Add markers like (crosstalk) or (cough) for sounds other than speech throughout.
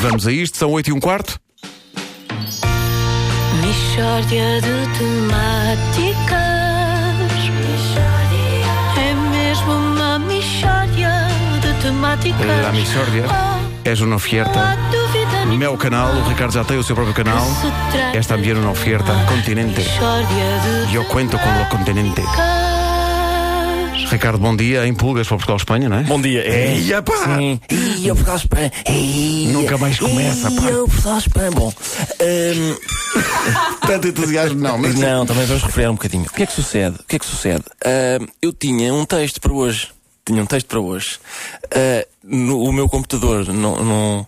Vamos a isto, são 8 e um quarto. Mishória de temáticas. É mesmo uma mishória de temáticas. La Michórdia. Oh, És uma oferta. meu canal, o Ricardo já tem o seu próprio canal. que se trata Es también una oferta de uma continente. mixórdia de Yo cuento con lo continente. Ricardo, bom dia. Em pulgas para Portugal, Espanha, não é? Bom dia. É. Ia, pá! Sim. E eu Portugal Espanha. Ia. Nunca mais começa, pá. E eu Portugal Espanha. Bom. hum, (laughs) Tanto entusiasmo, não, mas. não, também vamos refriar um bocadinho. O que é que sucede? O que é que sucede? Hum, eu tinha um texto para hoje. Tinha um texto para hoje. Ah, no, o meu computador não. não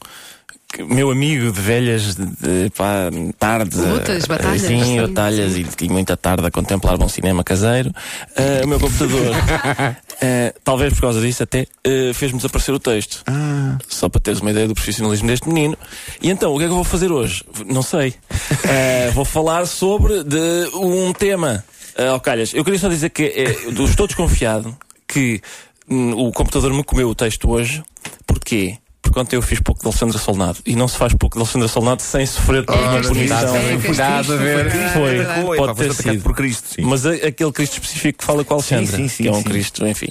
meu amigo de velhas de, de, pá, tardes Lutas, ah, batalhas, sim, sim, batalhas e, e muita tarde a contemplar bom cinema caseiro ah, o meu computador ah, (laughs) talvez por causa disso até ah, fez-me desaparecer o texto Ah, só para teres uma ideia do profissionalismo deste menino. E então, o que é que eu vou fazer hoje? Não sei. Eh, vou falar sobre de um tema. Uh, oh, calhas, eu queria só dizer que eh, estou desconfiado que hum, o computador me comeu o texto hoje. Porquê? Porque ontem eu fiz pouco de Alexandra Solnado. E não se faz pouco de Alexandra Solnado sem sofrer por uma punição. é, que Cuidado a ver. Foi, pode ter sido. por Cristo. Sim. Mas a- aquele Cristo específico que fala com a Alexandra, Sim, sim, sim, que é um sim. Cristo, enfim.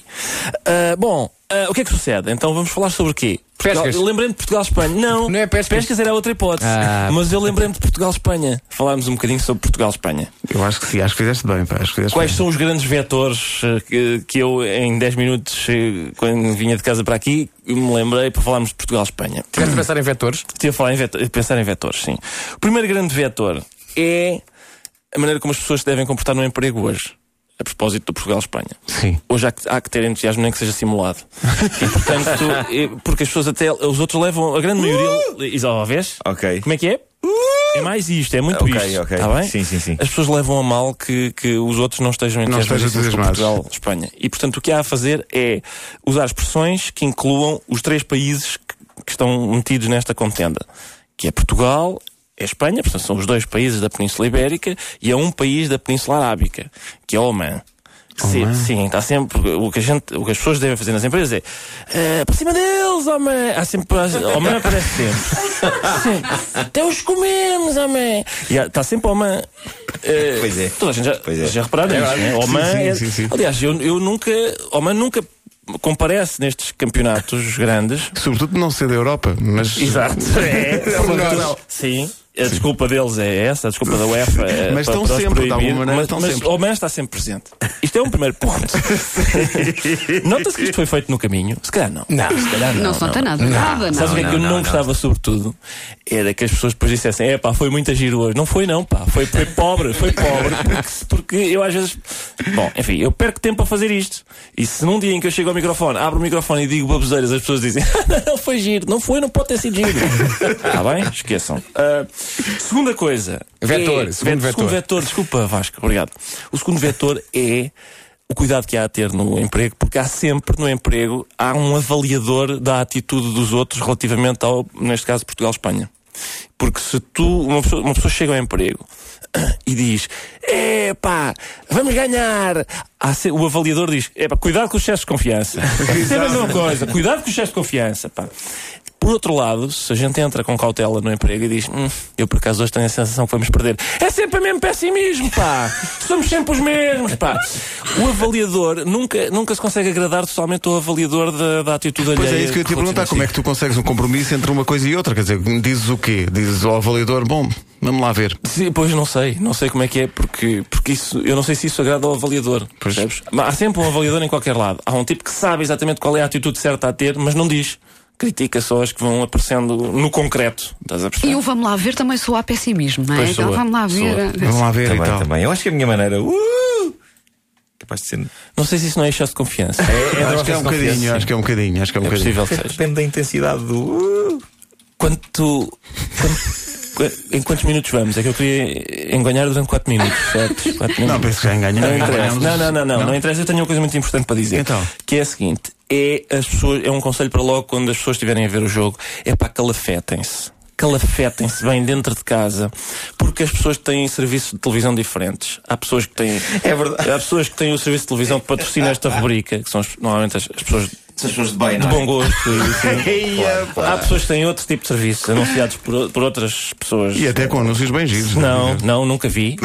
Ah, bom, ah, o que é que sucede? Então vamos falar sobre o quê? Portugal- Pescas. eu lembrei-me de Portugal-Espanha. Não, Não é pescas? era outra hipótese. Ah. Mas eu lembrei-me de Portugal-Espanha. Falámos um bocadinho sobre Portugal-Espanha. Eu acho que sim, acho que fizeste bem, pá. Acho que fizeste Quais bem. são os grandes vetores eh, que, que eu, em 10 minutos, eh, quando vinha de casa para aqui, me lembrei para falarmos de Portugal-Espanha? Tiveste a pensar em vetores? Estive a falar em vetor, a pensar em vetores, sim. O primeiro grande vetor é a maneira como as pessoas se devem comportar no emprego hoje. A propósito do Portugal-Espanha. Sim. Hoje há que, há que ter entusiasmo, nem que seja simulado. (laughs) E portanto, porque as pessoas até, os outros levam, a grande maioria. Vês? Ok. Como é que é? É mais isto, é muito Ok, isto. ok. Tá bem? Sim, sim, sim. As pessoas levam a mal que, que os outros não estejam entusiasmados. Portugal, Espanha. E portanto, o que há a fazer é usar expressões que incluam os três países que, que estão metidos nesta contenda, que é Portugal, é Espanha, portanto são os dois países da Península Ibérica, e é um país da Península Arábica, que é Oman. Sim, sim, está sempre. O que, a gente, o que as pessoas devem fazer nas empresas é eh, para cima deles, homem! Há sempre. Homem aparece sempre. (laughs) Sim. Até os comemos, homem! E está sempre homem. eh, Pois é. Toda a gente já, Pois é. já repararam nisso, né? Oman sim, é- sim, sim. Aliás, eu, eu nunca. Oman nunca comparece nestes campeonatos grandes. Sobretudo não ser da Europa, mas. Exato. (laughs) É, Não. Sim. A desculpa deles é essa, a desculpa da UEFA é Mas estão sempre, de proibir, alguma maneira, mas, estão mas sempre. o Oman está sempre presente. Isto é um primeiro ponto. (laughs) Nota-se que isto foi feito no caminho? Se calhar não. Não, se calhar Não, se nota nada. Nada, Sabes o que é não. que eu não, gostava, sobretudo? Era que as pessoas depois dissessem: é pá, foi muito giro hoje. Não foi, não, pá. Foi, foi pobre, foi pobre. Porque, porque eu às vezes. Bom, enfim, eu perco tempo a fazer isto. E se num dia em que eu chego ao microfone, abro o microfone e digo baboseiras, as pessoas dizem: (laughs) não foi giro. Não foi, não pode ter sido giro. Está (laughs) bem? Esqueçam. Ah, segunda coisa. Vetor, é- segundo vetor. Segundo vetor, desculpa, Vasco, obrigado. O segundo vetor é o cuidado que há a ter no emprego, porque há sempre no emprego há um avaliador da atitude dos outros relativamente ao, neste caso, Portugal-Espanha. Porque se tu, uma pessoa, uma pessoa chega ao emprego e diz, é pá, vamos ganhar. O avaliador diz, é pá, cuidado com o excesso de confiança. (laughs) É a mesma coisa, cuidado com o excesso de confiança, pá. Por outro lado, se a gente entra com cautela no emprego e diz, hum, eu por acaso hoje tenho a sensação que vamos perder, é sempre o mesmo pessimismo, pá! (laughs) Somos sempre os mesmos, pá! O avaliador nunca, nunca se consegue agradar totalmente ao avaliador da, da atitude Pois alheia é isso que eu te ia perguntar, relativa como é que tu consegues um compromisso entre uma coisa e outra? Quer dizer, dizes o quê? Dizes ao avaliador, bom, vamos lá ver. Sim, pois não sei, não sei como é que é, porque, porque isso, eu não sei se isso agrada ao avaliador. Percebes? Mas há sempre um avaliador em qualquer lado. Há um tipo que sabe exatamente qual é a atitude certa a ter, mas não diz. Critica só as que vão aparecendo no concreto. Estás a perceber? E o vamos lá ver também soa a pessimismo, não é? Pois soa, vamos lá ver. Vamos lá ver e Também, tal. também. Eu acho que a minha maneira. Uh, capaz de ser. Não sei se isso não é excesso de confiança. acho que é um bocadinho, acho que é um bocadinho, acho que é um É bocadinho. possível que seja. Depende da intensidade do. Uh. Quanto. em quantos minutos vamos? É que eu queria enganhar durante 4 minutos, certo? Quatro Não, penso que já enganha. Não interessa. Não, não, não, não, não interessa. Eu tenho uma coisa muito importante para dizer. Então? Que é a seguinte: é as pessoas, é um conselho para logo quando as pessoas estiverem a ver o jogo, é para calafetem-se. Calafetem-se bem dentro de casa, porque as pessoas têm serviços de televisão diferentes. Há pessoas que têm. É verdade. Há pessoas que têm o serviço de televisão que patrocina esta rubrica, que são as- normalmente as, as pessoas São as pessoas de bem, de não é? bom gosto. e assim. (laughs) Há pessoas que têm outro tipo de serviços anunciados por, por outras pessoas. E até com anúncios bem giros. Não, não, nunca vi.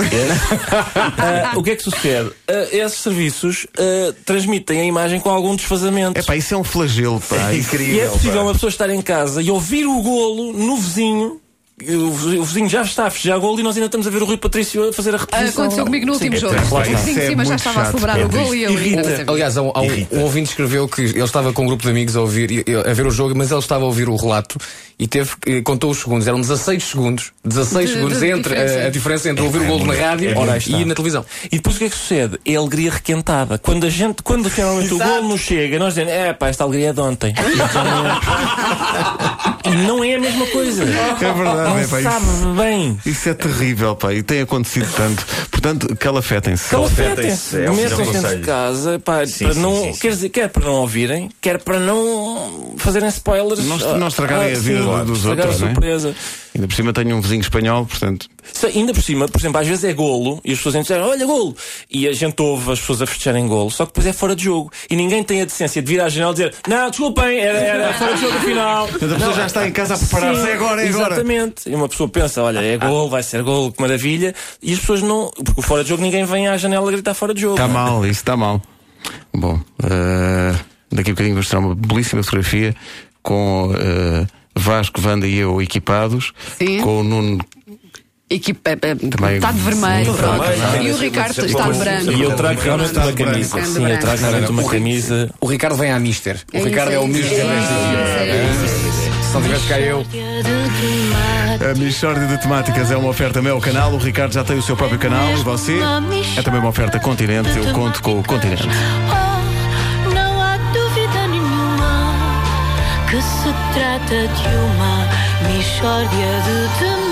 Ah, (laughs) o que é que sucede? Ah, esses serviços ah, transmitem a imagem com algum desfazamento. É pá, isso é um flagelo, pá. É incrível. E é possível pá. uma pessoa estar em casa e ouvir o golo no vizinho. O vizinho já está a festejar golo e nós ainda estamos a ver o Rui Patrício a fazer a repetição. Aconteceu comigo no último Sim. jogo. claro, O vizinho é de cima já estava a chato, celebrar é o gol e eu. Irrita. Aliás, um, um- um ouvinte escreveu que ele estava com um grupo de amigos a ouvir a ver o jogo, mas ele estava a ouvir o relato e teve eh, contou os segundos, eram 16 segundos, 16 De- segundos de entre diferença. a, a diferença entre ouvir o gol na rádio está. e na televisão. E depois o que é que sucede? É a alegria requentada. Quando a gente, quando finalmente o gol nos chega, nós dizemos, é pá, esta alegria é de ontem. (laughs) e não é a mesma coisa. É verdade, Não é pá, sabe isso, bem. isso é terrível, pá, e tem acontecido tanto. Portanto, calafetem-se. Calafetem-se, é o metam-se dentro de casa, pá, Sim, para sim, não, sim, sim. quer dizer, quer para não ouvirem, quer para não fazerem spoilers. Não- não estragarem a vida sim, dos estragar outros, a não é? Ainda por cima tenho um vizinho espanhol, portanto. Se- Ainda por cima, por exemplo, às vezes é golo e as pessoas dizem, olha golo, e a gente ouve as pessoas a festejarem golo, só que depois é fora de jogo e ninguém tem a decência de vir à janela e dizer, não, desculpem, era, era fora de jogo afinal. Portanto, a pessoa já está em casa a preparar-se. É agora, é agora. Exatamente. E uma pessoa pensa, olha, é gol, vai ser gol, que maravilha. E as pessoas não. Porque fora de jogo ninguém vem à janela gritar fora de jogo. Está mal, isso está mal. Bom, eh, daqui a bocadinho vou mostrar uma belíssima fotografia com eh, Vasco, Wanda e eu equipados, Sim. com o Nuno. Equipa, eh, Também- está de vermelho. Sim, pronto. E o Ricardo está de branco. E eu trago realmente uma camisa. Sim, eu trago realmente uma O- camisa. O Ricardo vem à Mister. O É Ricardo é, o isso, Mister é é. Se não tivesse cá eu. A Michórdia de Temáticas é uma oferta meu canal. O Ricardo já tem o seu próprio canal e você é também uma oferta Continente. Eu conto com o Continente. Oh, não há dúvida nenhuma que se trata de uma mistória de temáticas.